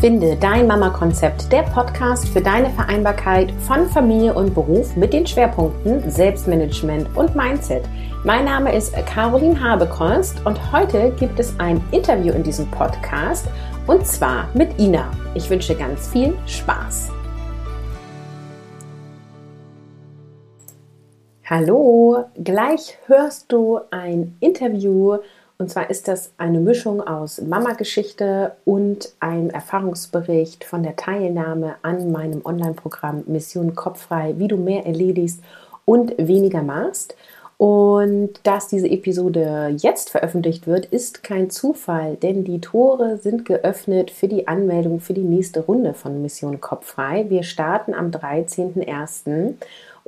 Finde dein Mama-Konzept, der Podcast für deine Vereinbarkeit von Familie und Beruf mit den Schwerpunkten Selbstmanagement und Mindset. Mein Name ist Caroline Habekost und heute gibt es ein Interview in diesem Podcast und zwar mit Ina. Ich wünsche ganz viel Spaß. Hallo, gleich hörst du ein Interview und zwar ist das eine Mischung aus Mama-Geschichte und einem Erfahrungsbericht von der Teilnahme an meinem Online-Programm Mission Kopffrei, wie du mehr erledigst und weniger machst. Und dass diese Episode jetzt veröffentlicht wird, ist kein Zufall, denn die Tore sind geöffnet für die Anmeldung für die nächste Runde von Mission Kopffrei. Wir starten am 13.01.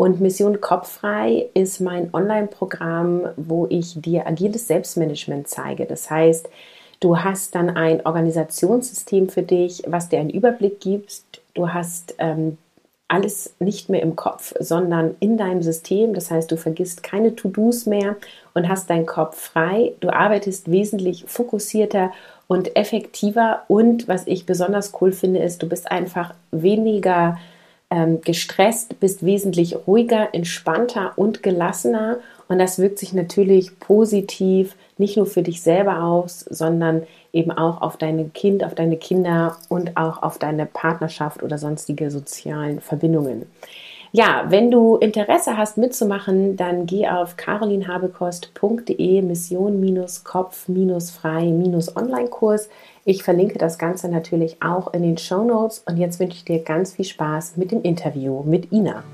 Und Mission Kopffrei ist mein Online-Programm, wo ich dir agiles Selbstmanagement zeige. Das heißt, du hast dann ein Organisationssystem für dich, was dir einen Überblick gibt. Du hast ähm, alles nicht mehr im Kopf, sondern in deinem System. Das heißt, du vergisst keine To-Dos mehr und hast deinen Kopf frei. Du arbeitest wesentlich fokussierter und effektiver. Und was ich besonders cool finde, ist, du bist einfach weniger ähm, gestresst, bist wesentlich ruhiger, entspannter und gelassener. Und das wirkt sich natürlich positiv nicht nur für dich selber aus, sondern eben auch auf dein Kind, auf deine Kinder und auch auf deine Partnerschaft oder sonstige sozialen Verbindungen. Ja, wenn du Interesse hast mitzumachen, dann geh auf carolinhabekost.de Mission-Kopf-Frei-Online-Kurs. Ich verlinke das Ganze natürlich auch in den Show Notes und jetzt wünsche ich dir ganz viel Spaß mit dem Interview mit Ina.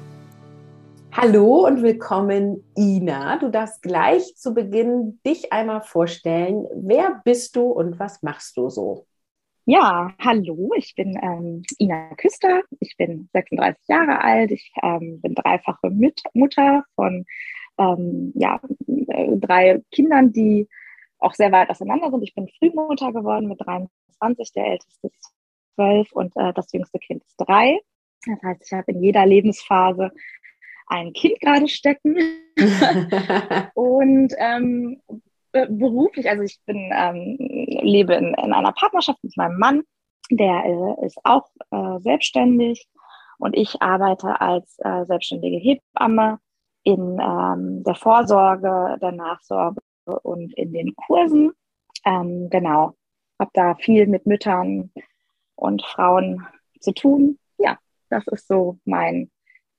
Hallo und willkommen, Ina. Du darfst gleich zu Beginn dich einmal vorstellen. Wer bist du und was machst du so? Ja, hallo, ich bin ähm, Ina Küster, ich bin 36 Jahre alt, ich ähm, bin dreifache Müt Mutter von ähm, ja, äh, drei Kindern, die auch sehr weit auseinander sind. Ich bin Frühmutter geworden mit 23, der älteste ist 12 und äh, das jüngste Kind ist drei. Das heißt, ich habe in jeder Lebensphase ein Kind gerade stecken. und ähm, beruflich, also ich bin, ähm, lebe in, in, einer Partnerschaft mit meinem Mann, der äh, ist auch äh, selbstständig und ich arbeite als äh, selbstständige Hebamme in ähm, der Vorsorge, der Nachsorge und in den Kursen. Ähm, genau, habe da viel mit Müttern und Frauen zu tun. Ja, das ist so mein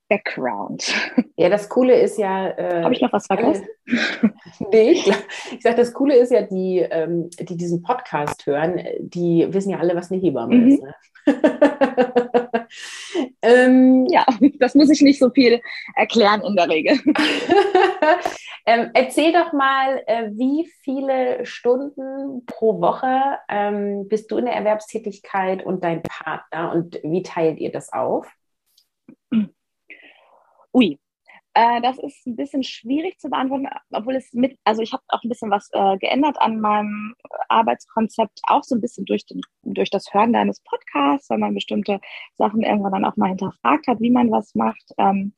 Background. Ja, das Coole ist ja. Äh, Habe ich noch was vergessen? nee, ich, ich sage, das Coole ist ja, die, ähm, die diesen Podcast hören, die wissen ja alle, was eine Hebamme mhm. ist. Ne? ähm, ja, das muss ich nicht so viel erklären in der Regel. ähm, erzähl doch mal, äh, wie viele Stunden pro Woche ähm, bist du in der Erwerbstätigkeit und dein Partner und wie teilt ihr das auf? Ui, äh, das ist ein bisschen schwierig zu beantworten, obwohl es mit, also ich habe auch ein bisschen was äh, geändert an meinem Arbeitskonzept, auch so ein bisschen durch, den, durch das Hören deines Podcasts, weil man bestimmte Sachen irgendwann dann auch mal hinterfragt hat, wie man was macht. Ähm,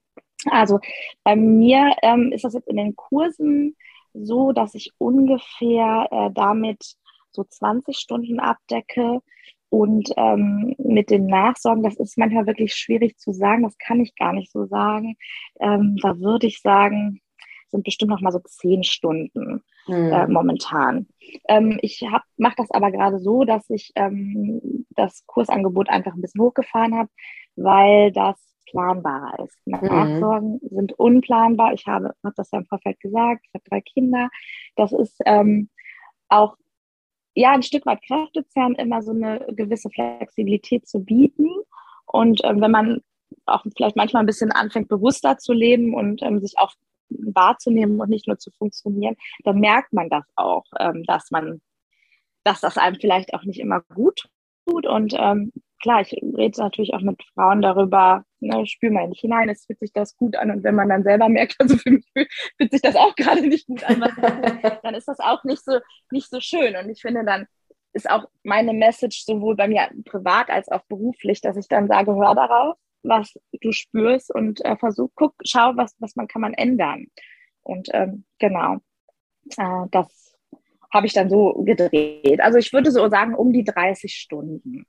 also bei mir ähm, ist das jetzt in den Kursen so, dass ich ungefähr äh, damit so 20 Stunden abdecke. Und ähm, mit den Nachsorgen, das ist manchmal wirklich schwierig zu sagen, das kann ich gar nicht so sagen. Ähm, da würde ich sagen, sind bestimmt noch mal so zehn Stunden mhm. äh, momentan. Ähm, ich mache das aber gerade so, dass ich ähm, das Kursangebot einfach ein bisschen hochgefahren habe, weil das planbarer ist. Mhm. Nachsorgen sind unplanbar. Ich habe, habe das ja im Vorfeld gesagt, ich habe drei Kinder. Das ist ähm, auch ja ein Stück weit Kräftezerren immer so eine gewisse Flexibilität zu bieten. Und ähm, wenn man auch vielleicht manchmal ein bisschen anfängt, bewusster zu leben und ähm, sich auch wahrzunehmen und nicht nur zu funktionieren, dann merkt man das auch, ähm, dass man, dass das einem vielleicht auch nicht immer gut tut. Und ähm, klar, ich rede natürlich auch mit Frauen darüber, ne, spür mal nicht hinein, es fühlt sich das gut an. Und wenn man dann selber merkt, also für mich fühlt sich das auch gerade nicht gut an, dann ist das auch nicht so, nicht so schön. Und ich finde, dann ist auch meine Message sowohl bei mir privat als auch beruflich, dass ich dann sage, hör darauf, was du spürst und äh, versuch, guck, schau, was, was man kann man ändern. Und ähm, genau, äh, das habe ich dann so gedreht. Also ich würde so sagen, um die 30 Stunden.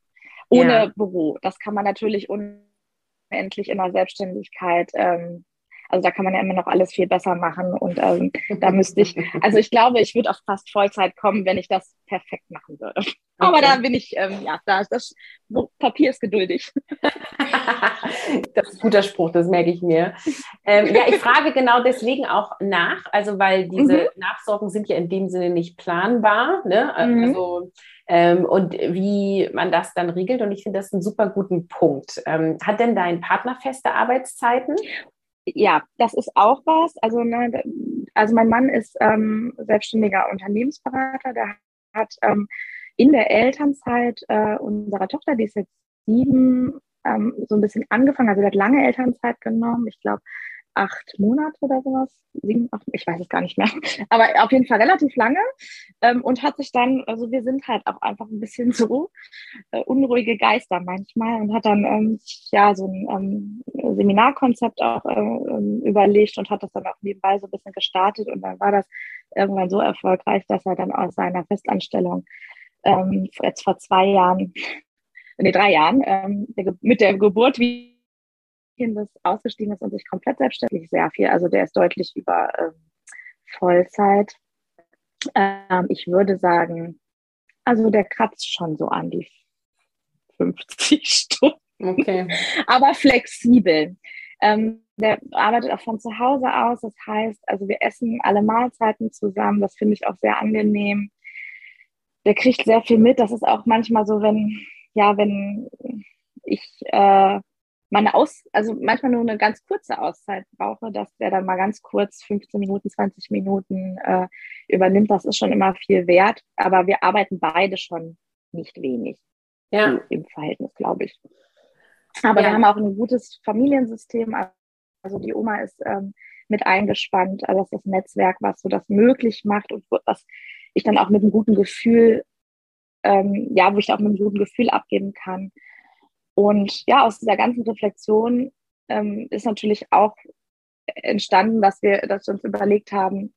Ohne ja. Büro. Das kann man natürlich unendlich in der Selbstständigkeit ähm, also da kann man ja immer noch alles viel besser machen. Und ähm, da müsste ich, also ich glaube, ich würde auf fast Vollzeit kommen, wenn ich das perfekt machen würde. Okay. Aber da bin ich, ähm, ja, da ist das Papier ist geduldig. das ist ein guter Spruch, das merke ich mir. Ähm, ja, ich frage genau deswegen auch nach, also weil diese mhm. Nachsorgen sind ja in dem Sinne nicht planbar. Ne? Mhm. Also ähm, und wie man das dann regelt. Und ich finde das einen super guten Punkt. Ähm, hat denn dein Partner feste Arbeitszeiten? Ja, das ist auch was. Also, ne, also mein Mann ist ähm, selbstständiger Unternehmensberater. Der hat ähm, in der Elternzeit äh, unserer Tochter, die ist jetzt sieben, ähm, so ein bisschen angefangen. Also, der hat lange Elternzeit genommen. Ich glaube, acht Monate oder sowas, sieben, acht, ich weiß es gar nicht mehr, aber auf jeden Fall relativ lange ähm, und hat sich dann, also wir sind halt auch einfach ein bisschen so äh, unruhige Geister manchmal und hat dann ähm, ja so ein ähm, Seminarkonzept auch äh, ähm, überlegt und hat das dann auch nebenbei so ein bisschen gestartet und dann war das irgendwann so erfolgreich, dass er dann aus seiner Festanstellung ähm, jetzt vor zwei Jahren, nee, drei Jahren, ähm, mit der Geburt wie Kindes ausgestiegen ist und sich komplett selbstständig sehr viel. Also der ist deutlich über ähm, Vollzeit. Ähm, ich würde sagen, also der kratzt schon so an die 50 Stunden. Okay. Aber flexibel. Ähm, der arbeitet auch von zu Hause aus. Das heißt, also wir essen alle Mahlzeiten zusammen. Das finde ich auch sehr angenehm. Der kriegt sehr viel mit. Das ist auch manchmal so, wenn, ja, wenn ich äh, meine Aus, also manchmal nur eine ganz kurze Auszeit brauche, dass der dann mal ganz kurz 15 Minuten, 20 Minuten äh, übernimmt, das ist schon immer viel wert. Aber wir arbeiten beide schon nicht wenig ja. im Verhältnis, glaube ich. Aber ja. wir haben auch ein gutes Familiensystem. Also die Oma ist ähm, mit eingespannt. Also das ist das Netzwerk, was so das möglich macht und was ich dann auch mit einem guten Gefühl, ähm, ja, wo ich auch mit einem guten Gefühl abgeben kann. Und ja, aus dieser ganzen Reflexion ähm, ist natürlich auch entstanden, dass wir, dass wir uns überlegt haben,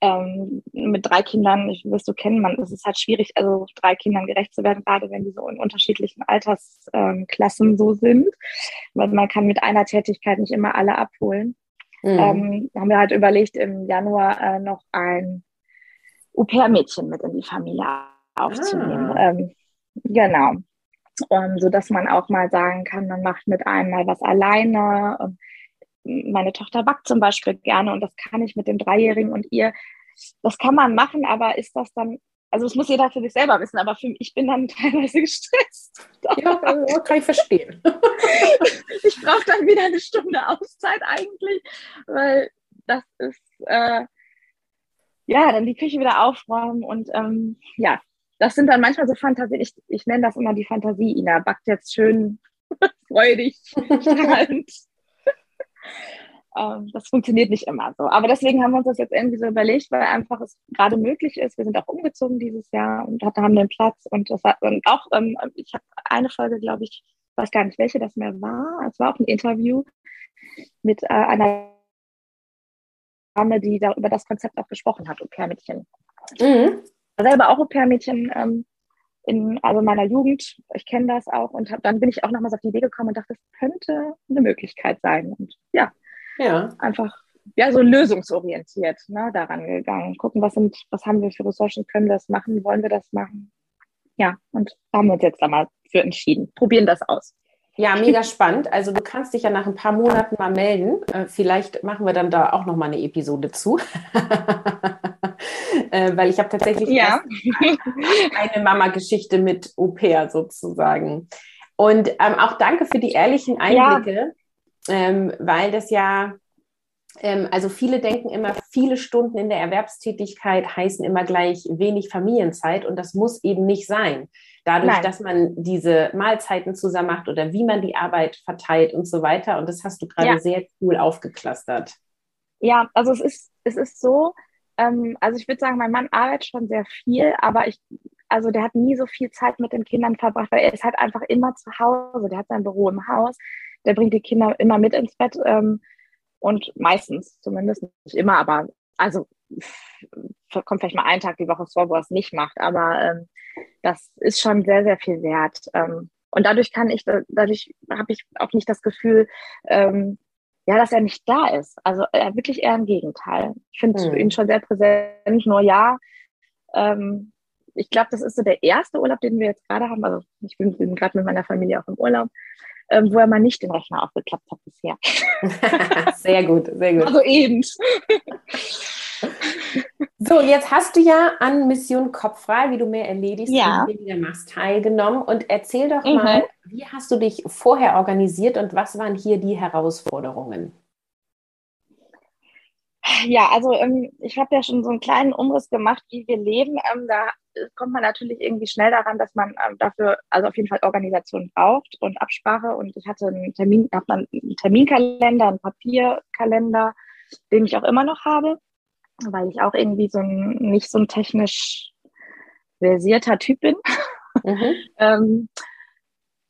ähm, mit drei Kindern, ich wirst du kennen, man, es ist halt schwierig, also drei Kindern gerecht zu werden, gerade wenn die so in unterschiedlichen Altersklassen ähm, so sind, weil man kann mit einer Tätigkeit nicht immer alle abholen. Mhm. Ähm, haben wir halt überlegt, im Januar äh, noch ein Au-pair-Mädchen mit in die Familie aufzunehmen. Ah. Genau um, so dass man auch mal sagen kann, man macht mit einem mal was alleine. Und meine Tochter backt zum Beispiel gerne und das kann ich mit dem Dreijährigen und ihr. Das kann man machen, aber ist das dann, also das muss jeder für sich selber wissen, aber für mich, ich bin dann teilweise gestresst. Ja, kann ich verstehen. ich brauche dann wieder eine Stunde Auszeit eigentlich, weil das ist, äh, ja, dann die Küche wieder aufräumen und ähm, ja, das sind dann manchmal so Fantasien, ich, ich nenne das immer die Fantasie, Ina backt jetzt schön freudig, strahlend. ähm, das funktioniert nicht immer so. Aber deswegen haben wir uns das jetzt irgendwie so überlegt, weil einfach es gerade möglich ist. Wir sind auch umgezogen dieses Jahr und haben den Platz. Und das war und auch, ähm, ich habe eine Folge, glaube ich, weiß gar nicht, welche das mehr war. Es war auch ein Interview mit äh, einer Dame, die da über das Konzept auch gesprochen hat, Au-pair-Mädchen. Mhm selber auch Au-pair-Mädchen ähm, in also meiner Jugend. Ich kenne das auch und hab, dann bin ich auch nochmals auf die Idee gekommen und dachte, das könnte eine Möglichkeit sein. Und ja, ja. einfach ja so lösungsorientiert ne, daran gegangen. Gucken, was sind, was haben wir für Ressourcen, können wir das machen, wollen wir das machen? Ja, und haben wir uns jetzt da mal für entschieden. Probieren das aus. Ja, mega spannend. Also du kannst dich ja nach ein paar Monaten mal melden. Äh, vielleicht machen wir dann da auch noch mal eine Episode zu. äh, weil ich habe tatsächlich ja. eine Mama-Geschichte mit Au pair sozusagen. Und ähm, auch danke für die ehrlichen Einblicke, ja. ähm, weil das ja, ähm, also viele denken immer, viele Stunden in der Erwerbstätigkeit heißen immer gleich wenig Familienzeit und das muss eben nicht sein. Dadurch, Nein. dass man diese Mahlzeiten zusammen macht oder wie man die Arbeit verteilt und so weiter. Und das hast du gerade ja. sehr cool aufgeklustert. Ja, also es ist, es ist so, ähm, also ich würde sagen, mein Mann arbeitet schon sehr viel, aber ich, also der hat nie so viel Zeit mit den Kindern verbracht, weil er ist halt einfach immer zu Hause. Der hat sein Büro im Haus, der bringt die Kinder immer mit ins Bett ähm, und meistens, zumindest nicht immer, aber also kommt vielleicht mal einen Tag die Woche vor, wo er es nicht macht, aber ähm, das ist schon sehr, sehr viel wert. Ähm, und dadurch kann ich, dadurch habe ich auch nicht das Gefühl, ähm, ja, dass er nicht da ist. Also er wirklich eher im Gegenteil. Ich finde mhm. ihn schon sehr präsent, nur ja. Ähm, ich glaube, das ist so der erste Urlaub, den wir jetzt gerade haben. Also ich bin, bin gerade mit meiner Familie auch im Urlaub, ähm, wo er mal nicht den Rechner aufgeklappt hat bisher. sehr gut, sehr gut. Also eben. So, jetzt hast du ja an Mission Kopffrei, wie du mehr erledigst, ja. du wieder machst, teilgenommen. Und erzähl doch mhm. mal, wie hast du dich vorher organisiert und was waren hier die Herausforderungen? Ja, also ähm, ich habe ja schon so einen kleinen Umriss gemacht, wie wir leben. Ähm, da kommt man natürlich irgendwie schnell daran, dass man ähm, dafür also auf jeden Fall Organisation braucht und Absprache. Und ich hatte einen Termin, einen Terminkalender, einen Papierkalender, den ich auch immer noch habe weil ich auch irgendwie so ein, nicht so ein technisch versierter Typ bin. Mhm. ähm,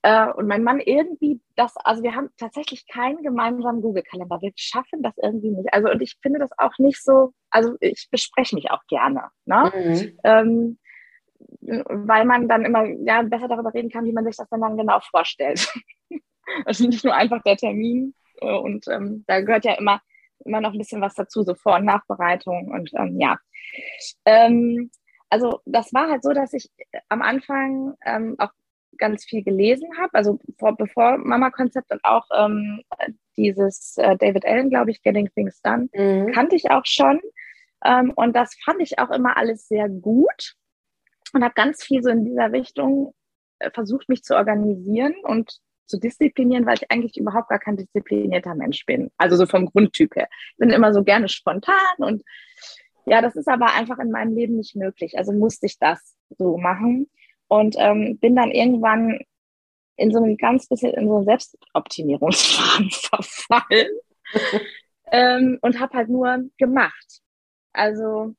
äh, und mein Mann irgendwie das, also wir haben tatsächlich keinen gemeinsamen Google-Kalender. Wir schaffen das irgendwie nicht. Also und ich finde das auch nicht so, also ich bespreche mich auch gerne. Ne? Mhm. Ähm, weil man dann immer ja, besser darüber reden kann, wie man sich das dann, genau vorstellt. also nicht nur einfach der Termin. Äh, und ähm, da gehört ja immer immer noch ein bisschen was dazu, so Vor- und Nachbereitung und ähm, ja. Ähm, also das war halt so, dass ich am Anfang ähm, auch ganz viel gelesen habe, also vor, bevor Mama-Konzept und auch ähm, dieses äh, David Allen, glaube ich, Getting Things Done, mhm. kannte ich auch schon. Ähm, und das fand ich auch immer alles sehr gut und habe ganz viel so in dieser Richtung äh, versucht, mich zu organisieren und zu disziplinieren, weil ich eigentlich überhaupt gar kein disziplinierter Mensch bin. Also so vom Grundtyp her. Ich bin immer so gerne spontan und ja, das ist aber einfach in meinem Leben nicht möglich. Also musste ich das so machen und ähm, bin dann irgendwann in so ein ganz bisschen in so einen Selbstoptimierungsfaden verfallen ähm, und habe halt nur gemacht. Also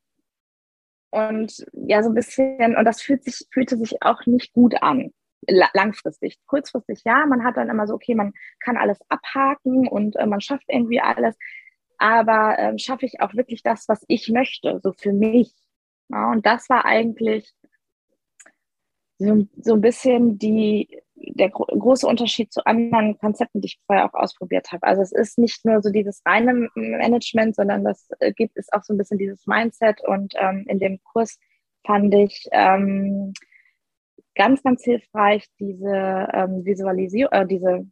und ja, so ein bisschen, und das fühlt sich, fühlte sich auch nicht gut an langfristig. Kurzfristig ja, man hat dann immer so, okay, man kann alles abhaken und äh, man schafft irgendwie alles, aber äh, schaffe ich auch wirklich das, was ich möchte, so für mich. Ja, und das war eigentlich so, so ein bisschen die, der gro große Unterschied zu anderen Konzepten, die ich vorher auch ausprobiert habe. Also es ist nicht nur so dieses reine Management, sondern das äh, gibt es auch so ein bisschen dieses Mindset und ähm, in dem Kurs fand ich ähm, ganz, ganz hilfreich, diese ähm, Visualisierung, äh, diese,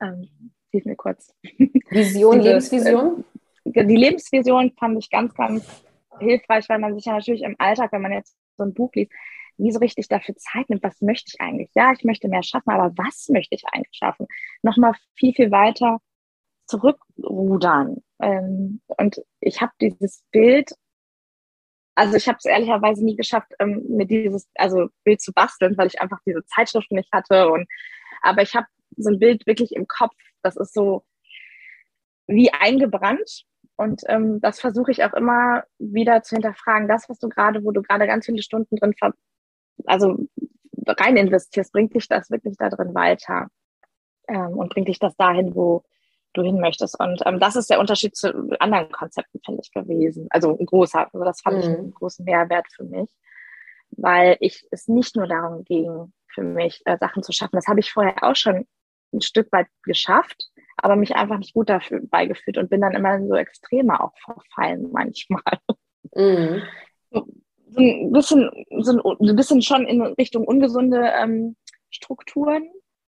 ähm, hilf mir kurz. Vision, diese, Lebensvision? Äh, die Lebensvision fand ich ganz, ganz hilfreich, weil man sich ja natürlich im Alltag, wenn man jetzt so ein Buch liest, nie so richtig dafür Zeit nimmt, was möchte ich eigentlich? Ja, ich möchte mehr schaffen, aber was möchte ich eigentlich schaffen? Nochmal viel, viel weiter zurückrudern. Ähm, und ich habe dieses Bild also ich habe es ehrlicherweise nie geschafft, ähm, mir dieses also Bild zu basteln, weil ich einfach diese Zeitschriften nicht hatte. Und aber ich habe so ein Bild wirklich im Kopf. Das ist so wie eingebrannt. Und ähm, das versuche ich auch immer wieder zu hinterfragen. Das, was du gerade, wo du gerade ganz viele Stunden drin ver also rein investierst, bringt dich das wirklich da drin weiter? Ähm, und bringt dich das dahin, wo, du hin möchtest. Und ähm, das ist der Unterschied zu anderen Konzepten, finde ich, gewesen. Also ein großer, also das fand mhm. ich einen großen Mehrwert für mich, weil ich es nicht nur darum ging, für mich äh, Sachen zu schaffen. Das habe ich vorher auch schon ein Stück weit geschafft, aber mich einfach nicht gut dafür beigefühlt und bin dann immer in so Extreme auch verfallen manchmal. Mhm. So ein bisschen, so ein bisschen schon in Richtung ungesunde ähm, Strukturen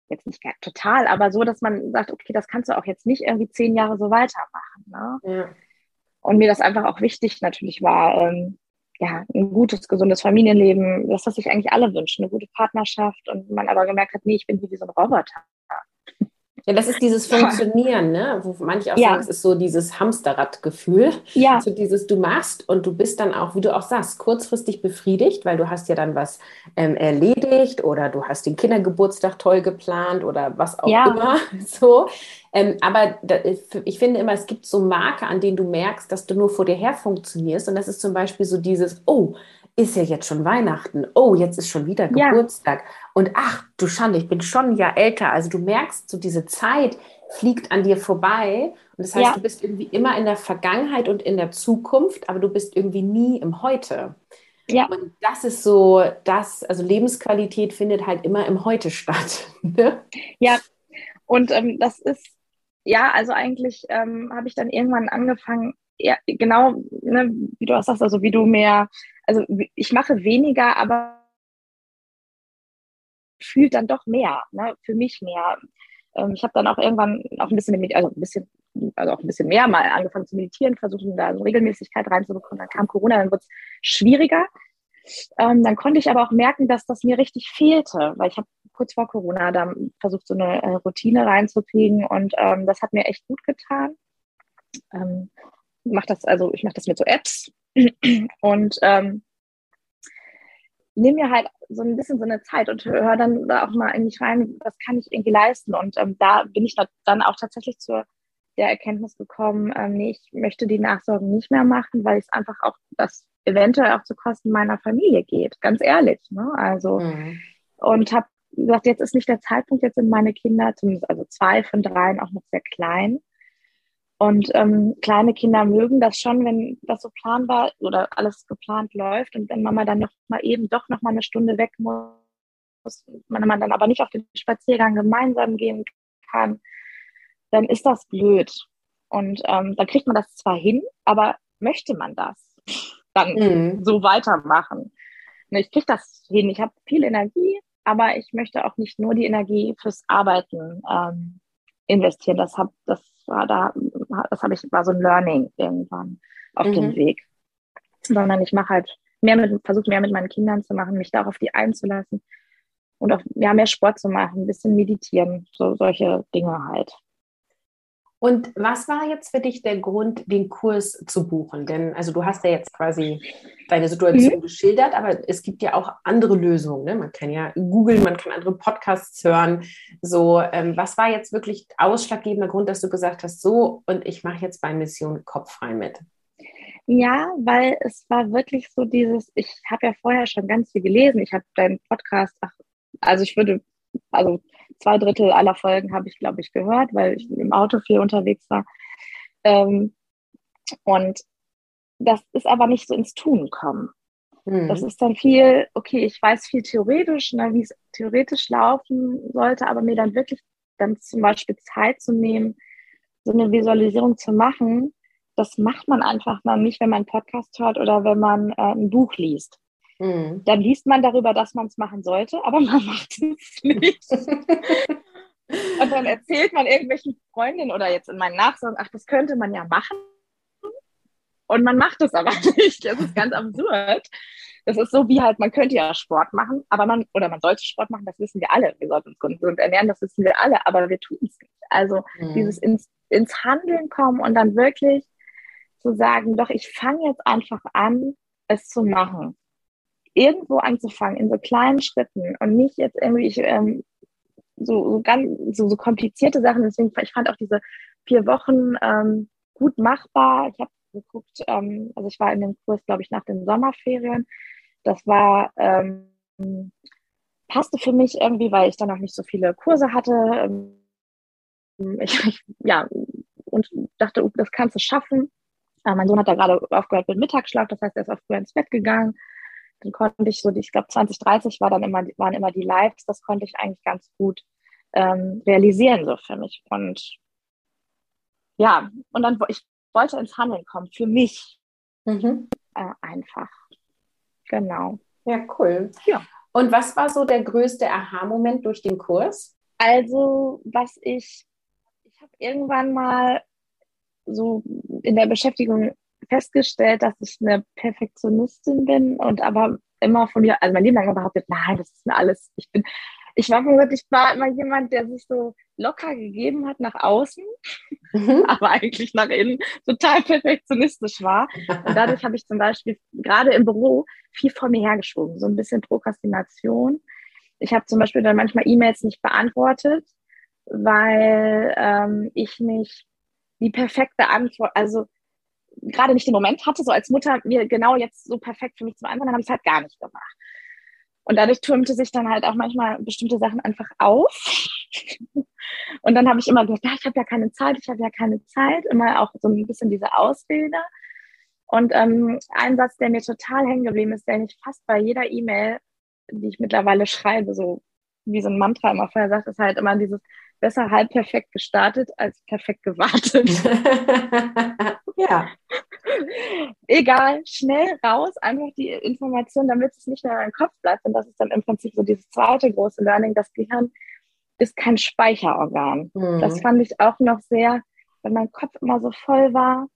jetzt nicht total, aber so, dass man sagt, okay, das kannst du auch jetzt nicht irgendwie zehn Jahre so weitermachen. Ne? Ja. Und mir das einfach auch wichtig natürlich war, ähm, ja, ein gutes, gesundes Familienleben, das, was sich eigentlich alle wünschen, eine gute Partnerschaft und man aber gemerkt hat, nee, ich bin wie so ein Roboter. Ja, das ist dieses Funktionieren, ne? wo manche auch ja. sagen, es ist so dieses Hamsterrad-Gefühl. Ja. So dieses, du machst und du bist dann auch, wie du auch sagst, kurzfristig befriedigt, weil du hast ja dann was ähm, erledigt oder du hast den Kindergeburtstag toll geplant oder was auch ja. immer. So. Ähm, aber da, ich finde immer, es gibt so Marke, an denen du merkst, dass du nur vor dir her funktionierst. Und das ist zum Beispiel so dieses, oh, ist ja jetzt schon Weihnachten. Oh, jetzt ist schon wieder Geburtstag. Ja. Und ach, du Schande, ich bin schon ein Jahr älter. Also du merkst so diese Zeit, fliegt an dir vorbei. Und das heißt, ja. du bist irgendwie immer in der Vergangenheit und in der Zukunft, aber du bist irgendwie nie im Heute. Ja. Und das ist so, das, also Lebensqualität findet halt immer im Heute statt. Ne? Ja, und ähm, das ist, ja, also eigentlich ähm, habe ich dann irgendwann angefangen, ja, genau, ne, wie du auch sagst, also wie du mehr, also ich mache weniger, aber fühlt dann doch mehr, ne, für mich mehr. Ähm, ich habe dann auch irgendwann auch ein bisschen, also ein bisschen, also auch ein bisschen mehr mal angefangen zu meditieren, versuchen da so Regelmäßigkeit reinzubekommen. Dann kam Corona, dann wurde es schwieriger. Ähm, dann konnte ich aber auch merken, dass das mir richtig fehlte, weil ich habe kurz vor Corona da versucht, so eine äh, Routine reinzukriegen und ähm, das hat mir echt gut getan. Ähm, mach das, also ich mache das mit so Apps und ähm, nehme mir halt so ein bisschen so eine Zeit und höre dann da auch mal eigentlich rein, was kann ich irgendwie leisten. Und ähm, da bin ich dann auch tatsächlich zur der Erkenntnis gekommen, ähm, nee, ich möchte die Nachsorgen nicht mehr machen, weil es einfach auch das eventuell auch zu Kosten meiner Familie geht, ganz ehrlich. Ne? Also mhm. und habe gesagt, jetzt ist nicht der Zeitpunkt, jetzt sind meine Kinder, zumindest also zwei von dreien auch noch sehr klein. Und ähm, kleine Kinder mögen das schon, wenn das so planbar oder alles geplant läuft und wenn Mama dann noch mal eben doch noch mal eine Stunde weg muss, wenn man dann aber nicht auf den Spaziergang gemeinsam gehen kann, dann ist das blöd. Und ähm, dann kriegt man das zwar hin, aber möchte man das dann mhm. so weitermachen? Ne, ich kriege das hin, ich habe viel Energie, aber ich möchte auch nicht nur die Energie fürs Arbeiten ähm, investieren. Das hab, das war da, das habe ich, war so ein Learning irgendwann auf mhm. dem Weg. Sondern ich mache halt mehr mit, versuche mehr mit meinen Kindern zu machen, mich darauf die einzulassen und auch ja, mehr Sport zu machen, ein bisschen meditieren, so solche Dinge halt. Und was war jetzt für dich der Grund, den Kurs zu buchen? Denn also du hast ja jetzt quasi deine Situation mhm. geschildert, aber es gibt ja auch andere Lösungen. Ne? Man kann ja googeln, man kann andere Podcasts hören. So, ähm, was war jetzt wirklich ausschlaggebender Grund, dass du gesagt hast, so und ich mache jetzt bei Mission Kopf frei mit? Ja, weil es war wirklich so dieses, ich habe ja vorher schon ganz viel gelesen. Ich habe deinen Podcast, ach, also ich würde, also zwei Drittel aller Folgen habe ich, glaube ich, gehört, weil ich im Auto viel unterwegs war. Ähm, und das ist aber nicht so ins Tun kommen. Mhm. Das ist dann viel, okay, ich weiß viel theoretisch, ne, wie es theoretisch laufen sollte, aber mir dann wirklich dann zum Beispiel Zeit zu nehmen, so eine Visualisierung zu machen, das macht man einfach mal nicht, wenn man einen Podcast hört oder wenn man äh, ein Buch liest. Mhm. Dann liest man darüber, dass man es machen sollte, aber man macht es nicht. Und dann erzählt man irgendwelchen Freundinnen oder jetzt in meinen Nachsagen, ach, das könnte man ja machen. Und man macht es aber nicht. Das ist ganz absurd. Das ist so wie halt, man könnte ja Sport machen, aber man, oder man sollte Sport machen, das wissen wir alle. Wir sollten uns gesund ernähren, das wissen wir alle, aber wir tun es nicht. Also mhm. dieses ins, ins Handeln kommen und dann wirklich zu sagen, doch, ich fange jetzt einfach an, es zu machen irgendwo anzufangen, in so kleinen Schritten und nicht jetzt irgendwie ich, ähm, so, so ganz so, so komplizierte Sachen. Deswegen, ich fand auch diese vier Wochen ähm, gut machbar. Ich habe geguckt, ähm, also ich war in dem Kurs, glaube ich, nach den Sommerferien. Das war ähm, passte für mich irgendwie, weil ich dann noch nicht so viele Kurse hatte. Ähm, ich, ich, ja, und dachte, oh, das kannst du schaffen. Mein Sohn hat da gerade aufgehört mit Mittagsschlaf, das heißt, er ist auch früher ins Bett gegangen dann konnte ich so, ich glaube 2030 war dann immer, waren immer die Lives, das konnte ich eigentlich ganz gut ähm, realisieren so für mich. Und ja, und dann ich wollte ins Handeln kommen, für mich mhm. äh, einfach. Genau. Ja, cool. Ja. Und was war so der größte Aha-Moment durch den Kurs? Also, was ich, ich habe irgendwann mal so in der Beschäftigung festgestellt, dass ich eine Perfektionistin bin und aber immer von mir, also mein Leben lang behauptet, nein, das ist mir alles, ich bin, ich war wirklich, ich war immer jemand, der sich so locker gegeben hat nach außen, mhm. aber eigentlich nach innen total perfektionistisch war. Und dadurch habe ich zum Beispiel gerade im Büro viel vor mir hergeschoben, so ein bisschen Prokrastination. Ich habe zum Beispiel dann manchmal E-Mails nicht beantwortet, weil ähm, ich nicht die perfekte Antwort, also gerade nicht den Moment hatte, so als Mutter mir genau jetzt so perfekt für mich zu beantworten, dann habe ich es halt gar nicht gemacht. Und dadurch türmte sich dann halt auch manchmal bestimmte Sachen einfach auf. Und dann habe ich immer gedacht, ja, ich habe ja keine Zeit, ich habe ja keine Zeit. Immer auch so ein bisschen diese Ausrede. Und ähm, ein Satz, der mir total hängen geblieben ist, der ich fast bei jeder E-Mail, die ich mittlerweile schreibe, so wie so ein Mantra immer vorher sagt, ist halt immer dieses besser halb perfekt gestartet als perfekt gewartet. ja. Egal, schnell raus, einfach die Information, damit es nicht mehr in deinem Kopf bleibt. Und das ist dann im Prinzip so dieses zweite große Learning. Das Gehirn ist kein Speicherorgan. Mhm. Das fand ich auch noch sehr, wenn mein Kopf immer so voll war.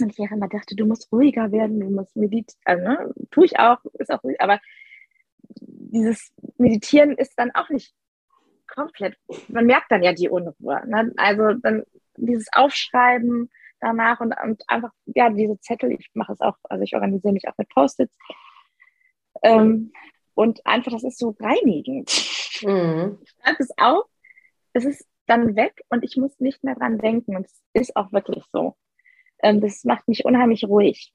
Und ich immer dachte, du musst ruhiger werden, du musst meditieren. Also, ne? Tue ich auch, ist auch ruhig, aber dieses Meditieren ist dann auch nicht komplett, man merkt dann ja die Unruhe. Ne? Also dann dieses Aufschreiben danach und, und, einfach, ja, diese Zettel, ich mache es auch, also ich organisiere mich auch mit Post-its. Ähm, und einfach, das ist so reinigend. Mhm. Ich schreibe es auf, es ist dann weg und ich muss nicht mehr dran denken. Und es ist auch wirklich so. Ähm, das macht mich unheimlich ruhig.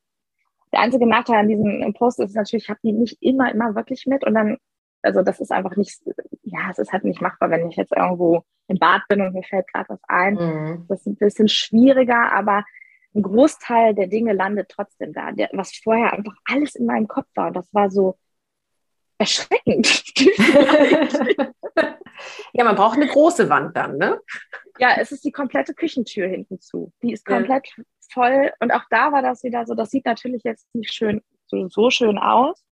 Der einzige Nachteil an diesem Post ist natürlich, ich habe die nicht immer, immer wirklich mit und dann also das ist einfach nicht, ja, es ist halt nicht machbar, wenn ich jetzt irgendwo im Bad bin und mir fällt gerade was ein. Mhm. Das ist ein bisschen schwieriger, aber ein Großteil der Dinge landet trotzdem da. Der, was vorher einfach alles in meinem Kopf war. Und das war so erschreckend. ja, man braucht eine große Wand dann, ne? Ja, es ist die komplette Küchentür hinten zu. Die ist komplett ja. voll. Und auch da war das wieder so, das sieht natürlich jetzt nicht schön, so, so schön aus.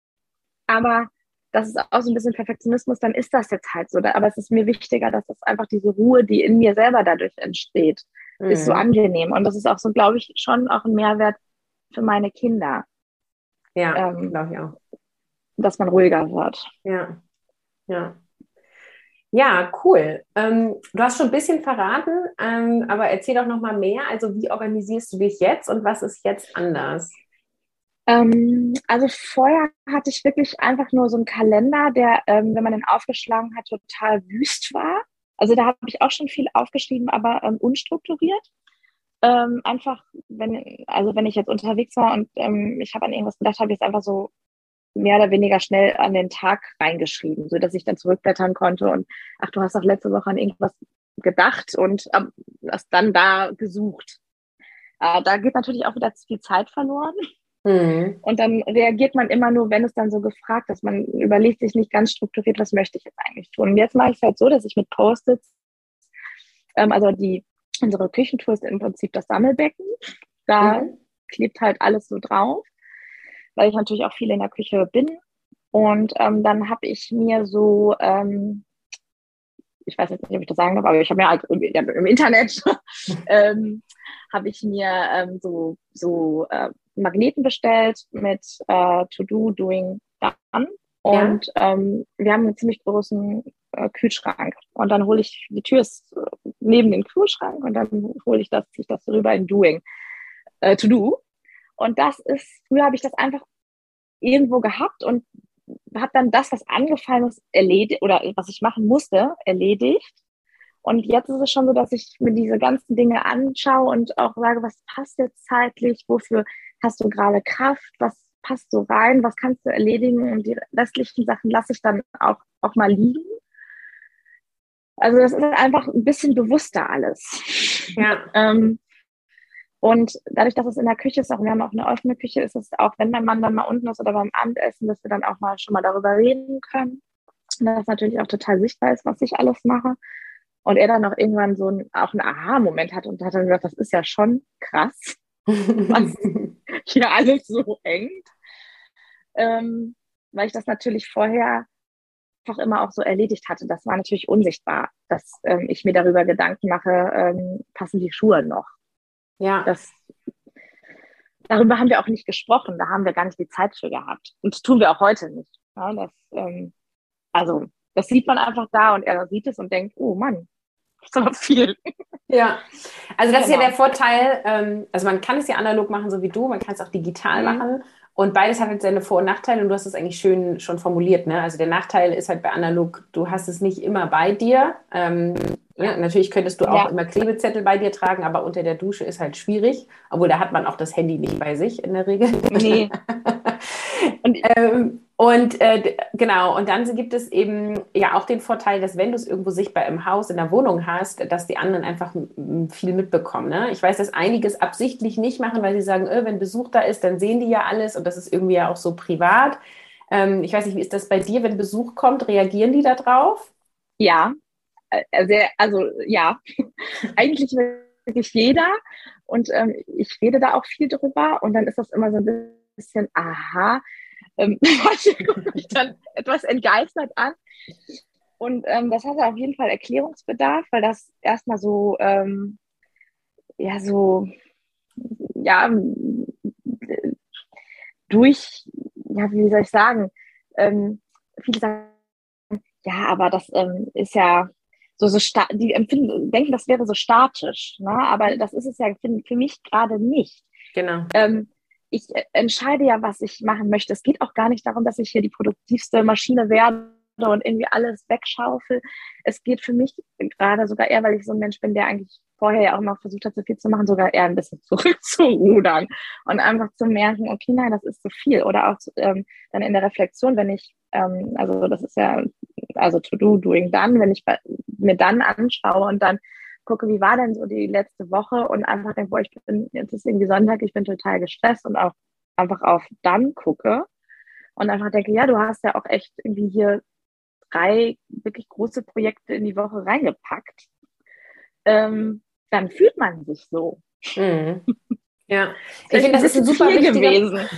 Aber das ist auch so ein bisschen Perfektionismus, dann ist das jetzt halt so. Aber es ist mir wichtiger, dass das einfach diese Ruhe, die in mir selber dadurch entsteht, mhm. ist so mhm. angenehm. Und das ist auch so, glaube ich, schon auch ein Mehrwert für meine Kinder. Ja, ähm, glaube ich auch. Dass man ruhiger wird. Ja, ja. Ja, cool. Ähm, du hast schon ein bisschen verraten, ähm, aber erzähl doch noch mal mehr. Also wie organisierst du dich jetzt und was ist jetzt anders? Ähm, also vorher hatte ich wirklich einfach nur so einen Kalender, der, ähm, wenn man den aufgeschlagen hat, total wüst war. Also da habe ich auch schon viel aufgeschrieben, aber ähm, unstrukturiert. Ähm, einfach, wenn, also wenn ich jetzt unterwegs war und ähm, ich habe an irgendwas gedacht, habe ich es einfach so mehr oder weniger schnell an den Tag reingeschrieben, so dass ich dann zurückblättern konnte und ach, du hast doch letzte Woche an irgendwas gedacht und ähm, das dann da gesucht. Äh, da geht natürlich auch wieder viel Zeit verloren. Mhm. Und dann reagiert man immer nur, wenn es dann so gefragt ist. Man überlegt sich nicht ganz strukturiert, was möchte ich jetzt eigentlich tun. Und jetzt mache ich es halt so, dass ich mit Post-its, ähm, also die, unsere Küchentour ist im Prinzip das Sammelbecken. Da mhm. klebt halt alles so drauf, weil ich natürlich auch viel in der Küche bin. Und ähm, dann habe ich mir so, ähm, ich weiß jetzt nicht, ob ich das sagen darf, aber ich habe mir halt im, im Internet ähm, habe ich mir ähm, so, so äh, Magneten bestellt mit äh, To Do, Doing, Done. Und ja. ähm, wir haben einen ziemlich großen äh, Kühlschrank. Und dann hole ich, die Tür ist äh, neben dem Kühlschrank und dann hole ich das, ich das rüber in Doing, äh, To Do. Und das ist, früher habe ich das einfach irgendwo gehabt und habe dann das, was angefallen ist, erledigt oder was ich machen musste, erledigt. Und jetzt ist es schon so, dass ich mir diese ganzen Dinge anschaue und auch sage, was passt jetzt zeitlich, wofür hast du gerade Kraft, was passt so rein, was kannst du erledigen und die restlichen Sachen lasse ich dann auch, auch mal liegen. Also das ist einfach ein bisschen bewusster alles. Ja. ähm, und dadurch, dass es in der Küche ist, auch wir haben auch eine offene Küche, ist es auch, wenn der Mann dann mal unten ist oder beim Abendessen, dass wir dann auch mal schon mal darüber reden können. Und das natürlich auch total sichtbar ist, was ich alles mache. Und er dann auch irgendwann so ein, auch einen Aha-Moment hat und hat dann gesagt, das ist ja schon krass, was hier alles so hängt. Ähm, weil ich das natürlich vorher einfach immer auch so erledigt hatte. Das war natürlich unsichtbar, dass ähm, ich mir darüber Gedanken mache, ähm, passen die Schuhe noch. Ja. Das, darüber haben wir auch nicht gesprochen, da haben wir gar nicht die Zeit für gehabt. Und das tun wir auch heute nicht. Ja, das, ähm, also, das sieht man einfach da und er sieht es und denkt, oh Mann, aber viel. Ja, also das ist ja genau. der Vorteil, ähm, also man kann es ja analog machen, so wie du, man kann es auch digital mhm. machen. Und beides hat jetzt seine Vor- und Nachteile und du hast es eigentlich schön schon formuliert. Ne? Also der Nachteil ist halt bei analog, du hast es nicht immer bei dir. Ähm, ja, natürlich könntest du auch ja. immer Klebezettel bei dir tragen, aber unter der Dusche ist halt schwierig. Obwohl da hat man auch das Handy nicht bei sich in der Regel. Nee. und, ähm, Und äh, genau, und dann gibt es eben ja auch den Vorteil, dass wenn du es irgendwo sichtbar im Haus, in der Wohnung hast, dass die anderen einfach viel mitbekommen. Ne? Ich weiß, dass einige es absichtlich nicht machen, weil sie sagen, öh, wenn Besuch da ist, dann sehen die ja alles und das ist irgendwie ja auch so privat. Ähm, ich weiß nicht, wie ist das bei dir, wenn Besuch kommt, reagieren die da drauf? Ja, also, also ja, eigentlich wirklich jeder und ähm, ich rede da auch viel drüber und dann ist das immer so ein bisschen, aha, ähm, gucke mich dann etwas entgeistert an. Und ähm, das hatte auf jeden Fall Erklärungsbedarf, weil das erstmal so, ähm, ja, so, ja, durch, ja, wie soll ich sagen, ähm, viele sagen, ja, aber das ähm, ist ja so, so die empfinden, denken, das wäre so statisch, ne? aber das ist es ja für, für mich gerade nicht. Genau. Ähm, ich entscheide ja, was ich machen möchte. Es geht auch gar nicht darum, dass ich hier die produktivste Maschine werde und irgendwie alles wegschaufel. Es geht für mich gerade sogar eher, weil ich so ein Mensch bin, der eigentlich vorher ja auch immer versucht hat, so viel zu machen, sogar eher ein bisschen zurückzurudern und einfach zu merken, okay, nein, das ist zu viel. Oder auch ähm, dann in der Reflexion, wenn ich, ähm, also das ist ja, also to do, doing done, wenn ich mir dann anschaue und dann gucke, wie war denn so die letzte Woche und einfach denke, boah, ich bin, jetzt ist irgendwie Sonntag, ich bin total gestresst und auch einfach auf dann gucke und einfach denke, ja, du hast ja auch echt irgendwie hier drei wirklich große Projekte in die Woche reingepackt, ähm, dann fühlt man sich so. Mhm. Ja, ich finde, das ist ein super wichtiger gewesen.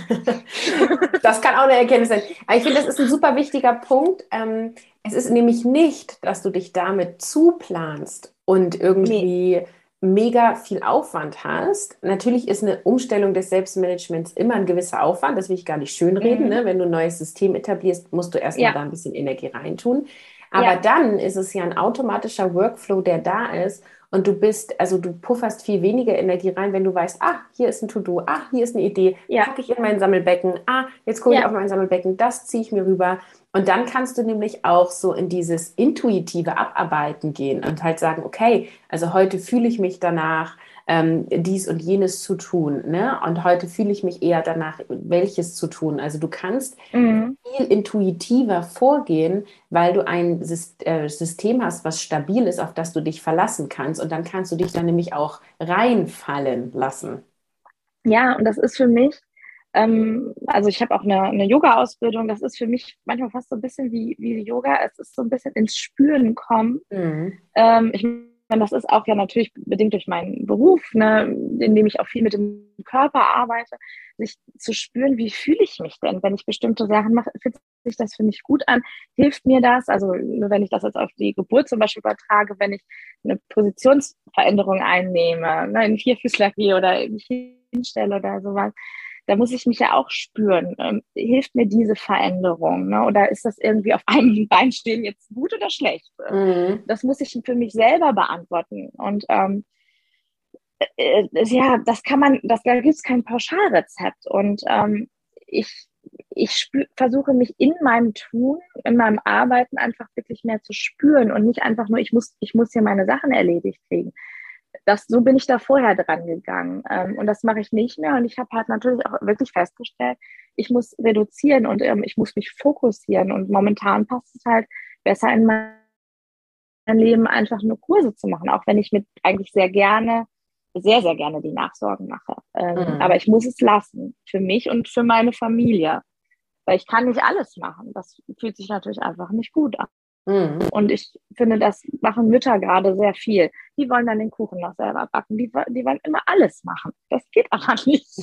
das kann auch eine Erkenntnis sein. Aber ich finde, das ist ein super wichtiger Punkt. Ähm, es ist nämlich nicht, dass du dich damit zuplanst und irgendwie nee. mega viel Aufwand hast. Natürlich ist eine Umstellung des Selbstmanagements immer ein gewisser Aufwand, das will ich gar nicht schönreden. Mhm. Ne? Wenn du ein neues System etablierst, musst du erstmal ja. da ein bisschen Energie reintun. Aber ja. dann ist es ja ein automatischer Workflow, der da ist und du bist, also du pufferst viel weniger Energie rein, wenn du weißt, ah, hier ist ein To-Do, ah, hier ist eine Idee, ja. packe ich in mein Sammelbecken, ah, jetzt gucke ja. ich auf mein Sammelbecken, das ziehe ich mir rüber. Und dann kannst du nämlich auch so in dieses intuitive Abarbeiten gehen und halt sagen, okay, also heute fühle ich mich danach, ähm, dies und jenes zu tun. Ne? Und heute fühle ich mich eher danach, welches zu tun. Also du kannst mhm. viel intuitiver vorgehen, weil du ein äh, System hast, was stabil ist, auf das du dich verlassen kannst. Und dann kannst du dich dann nämlich auch reinfallen lassen. Ja, und das ist für mich ähm, also ich habe auch eine, eine Yoga-Ausbildung. Das ist für mich manchmal fast so ein bisschen wie, wie Yoga. Es ist so ein bisschen ins Spüren kommen. Mhm. Ähm, ich meine, das ist auch ja natürlich bedingt durch meinen Beruf, ne, in dem ich auch viel mit dem Körper arbeite, sich zu spüren, wie fühle ich mich denn, wenn ich bestimmte Sachen mache, fühlt sich das für mich gut an, hilft mir das, also wenn ich das jetzt auf die Geburt zum Beispiel übertrage, wenn ich eine Positionsveränderung einnehme, ne, in Vierfüßler gehe oder mich hinstelle oder sowas, da muss ich mich ja auch spüren. Ähm, hilft mir diese Veränderung? Ne? Oder ist das irgendwie auf einem Bein stehen jetzt gut oder schlecht? Mhm. Das muss ich für mich selber beantworten. Und ähm, äh, äh ja, das kann man, das, da gibt es kein Pauschalrezept. Und ähm, ich, ich spür, versuche mich in meinem Tun, in meinem Arbeiten einfach wirklich mehr zu spüren und nicht einfach nur, ich muss, ich muss hier meine Sachen erledigt kriegen das, so bin ich da vorher dran gegangen. Ähm, und das mache ich nicht mehr. Und ich habe halt natürlich auch wirklich festgestellt, ich muss reduzieren und ähm, ich muss mich fokussieren. Und momentan passt es halt besser in mein Leben, einfach nur Kurse zu machen, auch wenn ich mit eigentlich sehr gerne, sehr, sehr gerne die Nachsorgen mache. Ähm, mhm. Aber ich muss es lassen, für mich und für meine Familie. Weil ich kann nicht alles machen. Das fühlt sich natürlich einfach nicht gut an. Mhm. Und ich finde, das machen Mütter gerade sehr viel. Die wollen dann den Kuchen noch selber backen. Die, die wollen immer alles machen. Das geht aber nicht.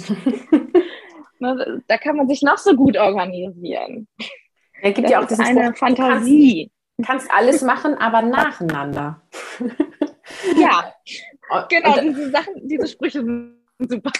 Ne, da kann man sich noch so gut organisieren. Es gibt das ja auch das eine Spruch, Fantasie. Du kannst, kannst, alles machen, aber nacheinander. ja, genau. Und, diese Sachen, diese Sprüche sind super.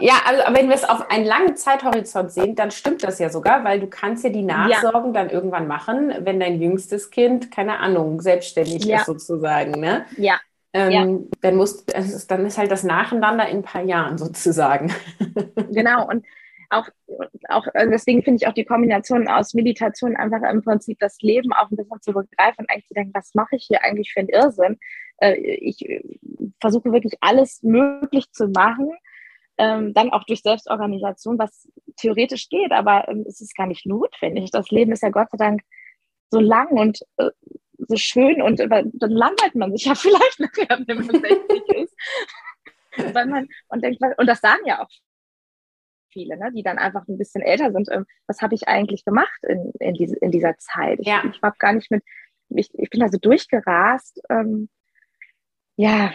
Ja, also wenn wir es auf einen langen Zeithorizont sehen, dann stimmt das ja sogar, weil du kannst ja die Nachsorgen ja. dann irgendwann machen, wenn dein jüngstes Kind, keine Ahnung, selbstständig ja. ist sozusagen. Ne? Ja. Ähm, ja. Dann, muss, dann ist halt das Nacheinander in ein paar Jahren sozusagen. Genau, und auch, auch also deswegen finde ich auch die Kombination aus Meditation einfach im Prinzip das Leben auch ein bisschen zu begreifen und eigentlich zu denken, was mache ich hier eigentlich für einen Irrsinn? Äh, ich versuche wirklich alles möglich zu machen, ähm, dann auch durch Selbstorganisation, was theoretisch geht, aber ähm, es ist gar nicht notwendig. Das Leben ist ja Gott sei Dank so lang und äh, so schön und äh, dann langweilt man sich ja vielleicht nachher, wenn man 60 ist. Weil man, und, denkt, und das sagen ja auch viele, ne, die dann einfach ein bisschen älter sind. Ähm, was habe ich eigentlich gemacht in, in, diese, in dieser Zeit? Ich, ja. ich habe gar nicht mit, ich, ich bin also durchgerast. Ähm, ja,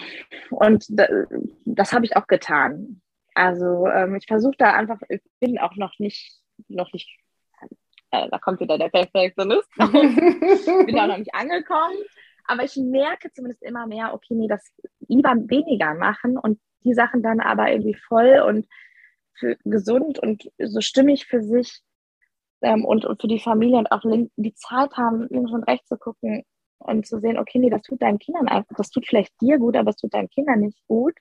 und da, das habe ich auch getan. Also ähm, ich versuche da einfach, ich bin auch noch nicht, noch nicht, äh, da kommt wieder der Perfektionist, bin auch noch nicht angekommen. Aber ich merke zumindest immer mehr, okay, nee, das lieber weniger machen und die Sachen dann aber irgendwie voll und für gesund und so stimmig für sich ähm, und, und für die Familie und auch die Zeit haben, links und rechts zu gucken und zu sehen, okay, nee, das tut deinen Kindern einfach, das tut vielleicht dir gut, aber es tut deinen Kindern nicht gut.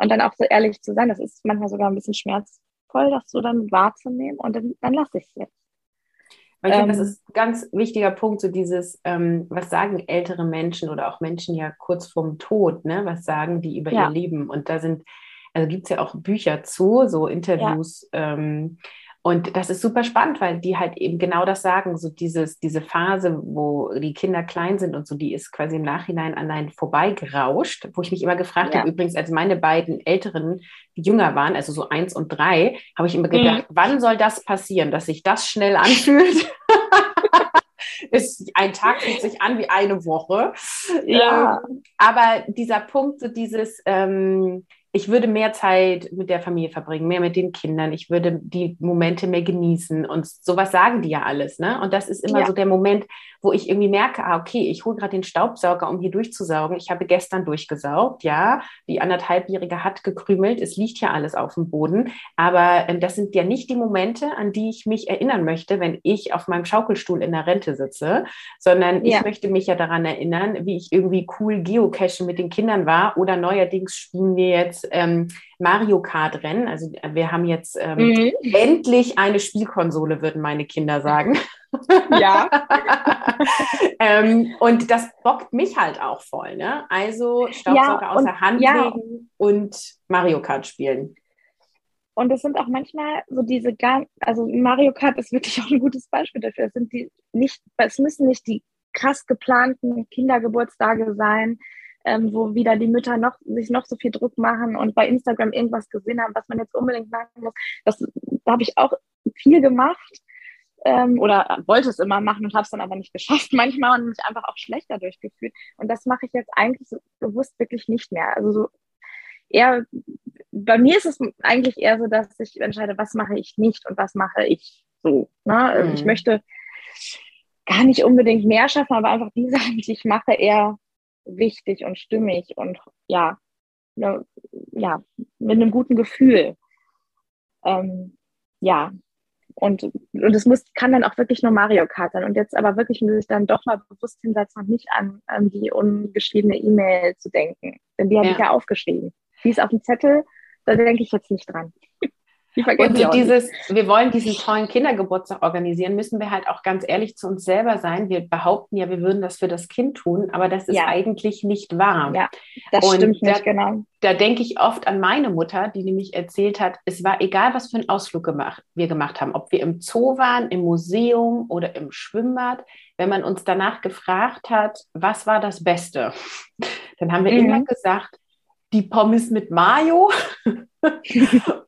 Und dann auch so ehrlich zu sein, das ist manchmal sogar ein bisschen schmerzvoll, das so dann wahrzunehmen und dann, dann lasse ich es jetzt. Weil ich ähm, finde, das ist ein ganz wichtiger Punkt, so dieses, ähm, was sagen ältere Menschen oder auch Menschen ja kurz vorm Tod, ne? Was sagen die über ja. ihr Leben? Und da sind, also gibt es ja auch Bücher zu, so Interviews, ja. ähm, und das ist super spannend, weil die halt eben genau das sagen, so dieses, diese Phase, wo die Kinder klein sind und so, die ist quasi im Nachhinein an einen vorbeigerauscht, wo ich mich immer gefragt ja. habe, übrigens, als meine beiden Älteren jünger waren, also so eins und drei, habe ich immer gedacht, mhm. wann soll das passieren, dass sich das schnell anfühlt? ist, ein Tag fühlt sich an wie eine Woche. Ja. Ähm, aber dieser Punkt, so dieses, ähm, ich würde mehr Zeit mit der Familie verbringen, mehr mit den Kindern. Ich würde die Momente mehr genießen und sowas sagen die ja alles, ne? Und das ist immer ja. so der Moment, wo ich irgendwie merke, ah, okay, ich hole gerade den Staubsauger, um hier durchzusaugen. Ich habe gestern durchgesaugt, ja. Die anderthalbjährige hat gekrümelt. Es liegt ja alles auf dem Boden. Aber äh, das sind ja nicht die Momente, an die ich mich erinnern möchte, wenn ich auf meinem Schaukelstuhl in der Rente sitze, sondern ja. ich möchte mich ja daran erinnern, wie ich irgendwie cool geocachen mit den Kindern war oder neuerdings spielen wir jetzt ähm, Mario Kart Rennen. Also wir haben jetzt ähm, mhm. endlich eine Spielkonsole, würden meine Kinder sagen. Ja. ähm, und das bockt mich halt auch voll. Ne? Also Staubsauger ja, außer Hand ja. legen und Mario Kart spielen. Und es sind auch manchmal so diese gar, also Mario Kart ist wirklich auch ein gutes Beispiel dafür. Es sind die nicht, es müssen nicht die krass geplanten Kindergeburtstage sein, ähm, wo wieder die Mütter noch, sich noch so viel Druck machen und bei Instagram irgendwas gesehen haben, was man jetzt unbedingt machen muss. Das, da habe ich auch viel gemacht ähm, oder wollte es immer machen und habe es dann aber nicht geschafft manchmal und mich einfach auch schlechter durchgefühlt. Und das mache ich jetzt eigentlich so bewusst wirklich nicht mehr. Also so eher, bei mir ist es eigentlich eher so, dass ich entscheide, was mache ich nicht und was mache ich so. Ne? Mhm. Ich möchte gar nicht unbedingt mehr schaffen, aber einfach die Sachen, die ich mache, eher wichtig und stimmig und ja, ne, ja, mit einem guten Gefühl. Ähm, ja, und, und es muss, kann dann auch wirklich nur Mario Kart sein. Und jetzt aber wirklich muss ich dann doch mal bewusst hinsetzen und nicht an, an die ungeschriebene E-Mail zu denken. Denn die habe ja. ich ja aufgeschrieben. Die ist auf dem Zettel, da denke ich jetzt nicht dran. Und so dieses, wir wollen diesen tollen Kindergeburtstag organisieren, müssen wir halt auch ganz ehrlich zu uns selber sein. Wir behaupten ja, wir würden das für das Kind tun, aber das ist ja. eigentlich nicht wahr. Ja, das und stimmt nicht, genau. Da denke ich oft an meine Mutter, die nämlich erzählt hat, es war egal, was für einen Ausflug gemacht, wir gemacht haben, ob wir im Zoo waren, im Museum oder im Schwimmbad. Wenn man uns danach gefragt hat, was war das Beste, dann haben wir mhm. immer gesagt, die Pommes mit Mayo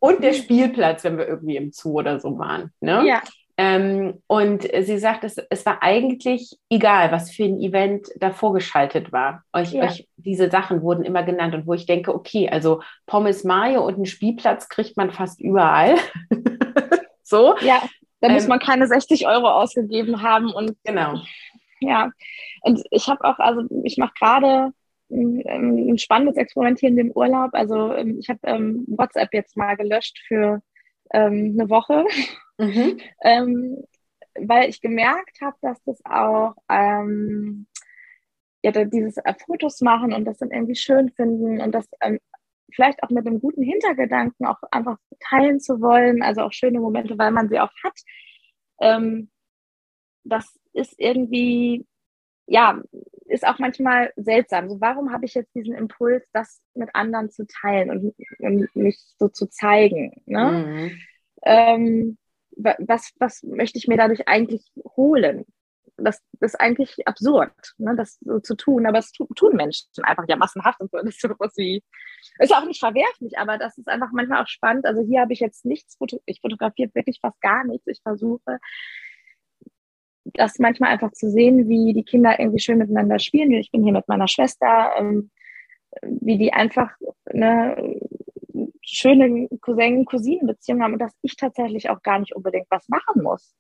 und der Spielplatz, wenn wir irgendwie im Zoo oder so waren. Ne? Ja. Ähm, und sie sagt, es, es war eigentlich egal, was für ein Event da vorgeschaltet war. Euch, ja. euch diese Sachen wurden immer genannt und wo ich denke, okay, also Pommes Mayo und einen Spielplatz kriegt man fast überall. so. Ja, da ähm, muss man keine 60 Euro ausgegeben haben und genau. Ja, und ich habe auch, also ich mache gerade ein spannendes Experimentieren im Urlaub. Also ähm, ich habe ähm, WhatsApp jetzt mal gelöscht für ähm, eine Woche, mhm. ähm, weil ich gemerkt habe, dass das auch ähm, ja, dieses äh, Fotos machen und das dann irgendwie schön finden und das ähm, vielleicht auch mit einem guten Hintergedanken auch einfach teilen zu wollen, also auch schöne Momente, weil man sie auch hat. das ist irgendwie ja, ist auch manchmal seltsam. So, warum habe ich jetzt diesen Impuls, das mit anderen zu teilen und, und mich so zu zeigen? Ne? Mhm. Ähm, was, was möchte ich mir dadurch eigentlich holen? Das, das ist eigentlich absurd, ne, das so zu tun, aber es tun, tun Menschen einfach ja massenhaft und so. Das ist sowas wie, ist auch nicht verwerflich, aber das ist einfach manchmal auch spannend. Also hier habe ich jetzt nichts, ich fotografiere wirklich fast gar nichts. Ich versuche, das manchmal einfach zu sehen, wie die Kinder irgendwie schön miteinander spielen. Ich bin hier mit meiner Schwester, ähm, wie die einfach eine schöne Cousin-Cousinen-Beziehung haben und dass ich tatsächlich auch gar nicht unbedingt was machen muss.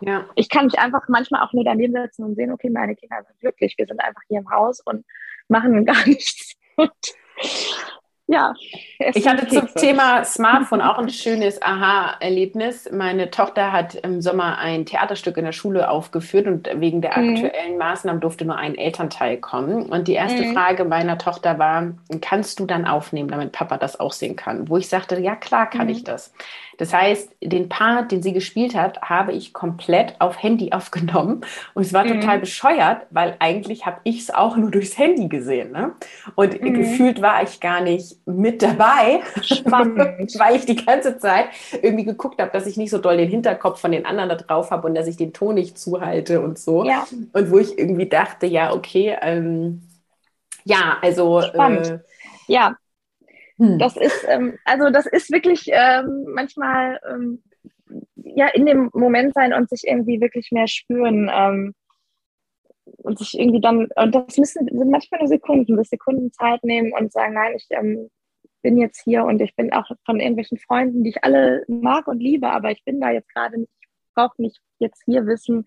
Ja. Ich kann mich einfach manchmal auch nur daneben setzen und sehen, okay, meine Kinder sind glücklich, wir sind einfach hier im Haus und machen gar nichts. Und ja. Ich hatte Kekse. zum Thema Smartphone auch ein schönes Aha-Erlebnis. Meine Tochter hat im Sommer ein Theaterstück in der Schule aufgeführt und wegen der mhm. aktuellen Maßnahmen durfte nur ein Elternteil kommen. Und die erste mhm. Frage meiner Tochter war, kannst du dann aufnehmen, damit Papa das auch sehen kann? Wo ich sagte, ja klar kann mhm. ich das. Das heißt, den Part, den sie gespielt hat, habe ich komplett auf Handy aufgenommen. Und es war mhm. total bescheuert, weil eigentlich habe ich es auch nur durchs Handy gesehen. Ne? Und mhm. gefühlt war ich gar nicht mit dabei, weil ich die ganze Zeit irgendwie geguckt habe, dass ich nicht so doll den Hinterkopf von den anderen da drauf habe und dass ich den Ton nicht zuhalte und so. Ja. Und wo ich irgendwie dachte, ja, okay, ähm, ja, also. Spannend. Äh, ja, hm. Das ist, ähm, also das ist wirklich ähm, manchmal ähm, ja in dem Moment sein und sich irgendwie wirklich mehr spüren ähm, und sich irgendwie dann, und das müssen sind manchmal nur Sekunden, bis Sekunden Zeit nehmen und sagen, nein, ich ähm, bin jetzt hier und ich bin auch von irgendwelchen Freunden, die ich alle mag und liebe, aber ich bin da jetzt gerade nicht, ich brauche nicht jetzt hier wissen,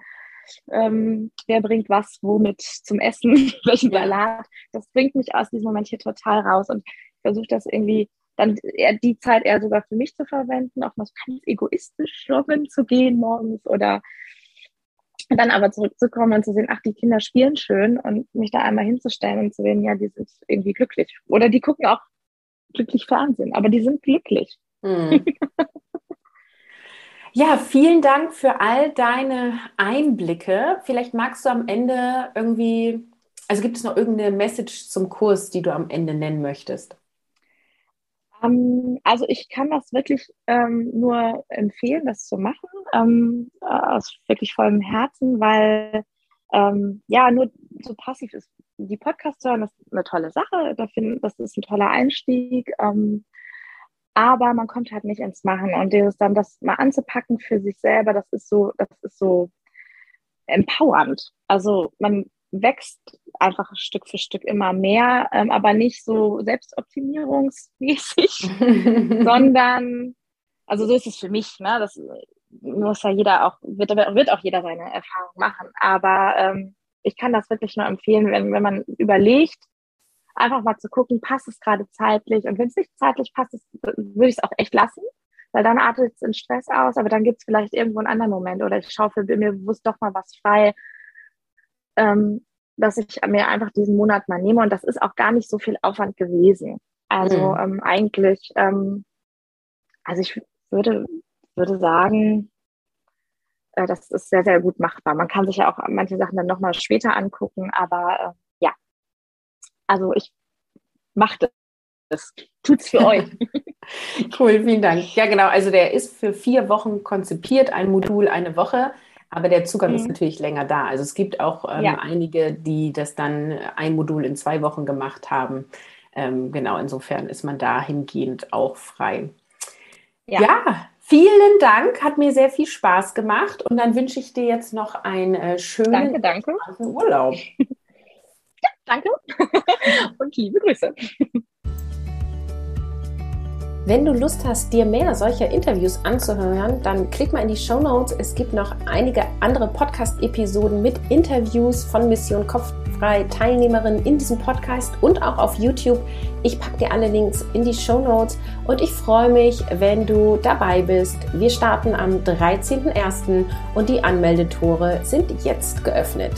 ähm, wer bringt was womit zum Essen, welchen Salat. Das bringt mich aus diesem Moment hier total raus. Und versuche das irgendwie dann eher die Zeit eher sogar für mich zu verwenden, auch mal so ganz egoistisch joggen zu gehen morgens oder dann aber zurückzukommen und zu sehen, ach, die Kinder spielen schön und mich da einmal hinzustellen und zu sehen, ja, die sind irgendwie glücklich. Oder die gucken auch glücklich Fernsehen, aber die sind glücklich. Hm. Ja, vielen Dank für all deine Einblicke. Vielleicht magst du am Ende irgendwie, also gibt es noch irgendeine Message zum Kurs, die du am Ende nennen möchtest? Ähm, also ich kann das wirklich ähm, nur empfehlen, das zu machen, ähm, aus wirklich vollem Herzen, weil ähm, ja, nur so passiv ist. Die Podcasts hören, das ist eine tolle Sache, das ist ein toller Einstieg, ähm, aber man kommt halt nicht ins Machen und dieses dann das mal anzupacken für sich selber, das ist so, das ist so empowernd. Also man wächst einfach Stück für Stück immer mehr, ähm, aber nicht so selbstoptimierungsmäßig, sondern, also so ist es für mich, ne? Das muss ja jeder auch, wird, wird auch jeder seine Erfahrung machen. Aber ähm, ich kann das wirklich nur empfehlen, wenn, wenn man überlegt, einfach mal zu gucken, passt es gerade zeitlich und wenn es nicht zeitlich passt, würde ich es auch echt lassen, weil dann artet es in Stress aus, aber dann gibt es vielleicht irgendwo einen anderen Moment oder ich schaue für mir bewusst doch mal was frei, ähm, dass ich mir einfach diesen Monat mal nehme. Und das ist auch gar nicht so viel Aufwand gewesen. Also mhm. ähm, eigentlich, ähm, also ich würde, würde sagen, äh, das ist sehr, sehr gut machbar. Man kann sich ja auch manche Sachen dann nochmal später angucken, aber äh, ja, also ich mache das. Tut's für euch. cool, vielen Dank. Ja, genau. Also der ist für vier Wochen konzipiert, ein Modul eine Woche. Aber der Zugang mhm. ist natürlich länger da. Also es gibt auch ähm, ja. einige, die das dann ein Modul in zwei Wochen gemacht haben. Ähm, genau, insofern ist man dahingehend auch frei. Ja. ja. vielen Dank, hat mir sehr viel Spaß gemacht und dann wünsche ich dir jetzt noch einen äh, schönen danke, danke. Urlaub. ja, danke und liebe Grüße. Wenn du Lust hast, dir mehr solcher Interviews anzuhören, dann klick mal in die Show Notes. Es gibt noch einige andere Podcast-Episoden mit Interviews von Mission Kopffrei Teilnehmerinnen in diesem Podcast und auch auf YouTube. Ich packe dir alle Links in die Show Notes und ich freue mich, wenn du dabei bist. Wir starten am 13.01. und die Anmeldetore sind jetzt geöffnet.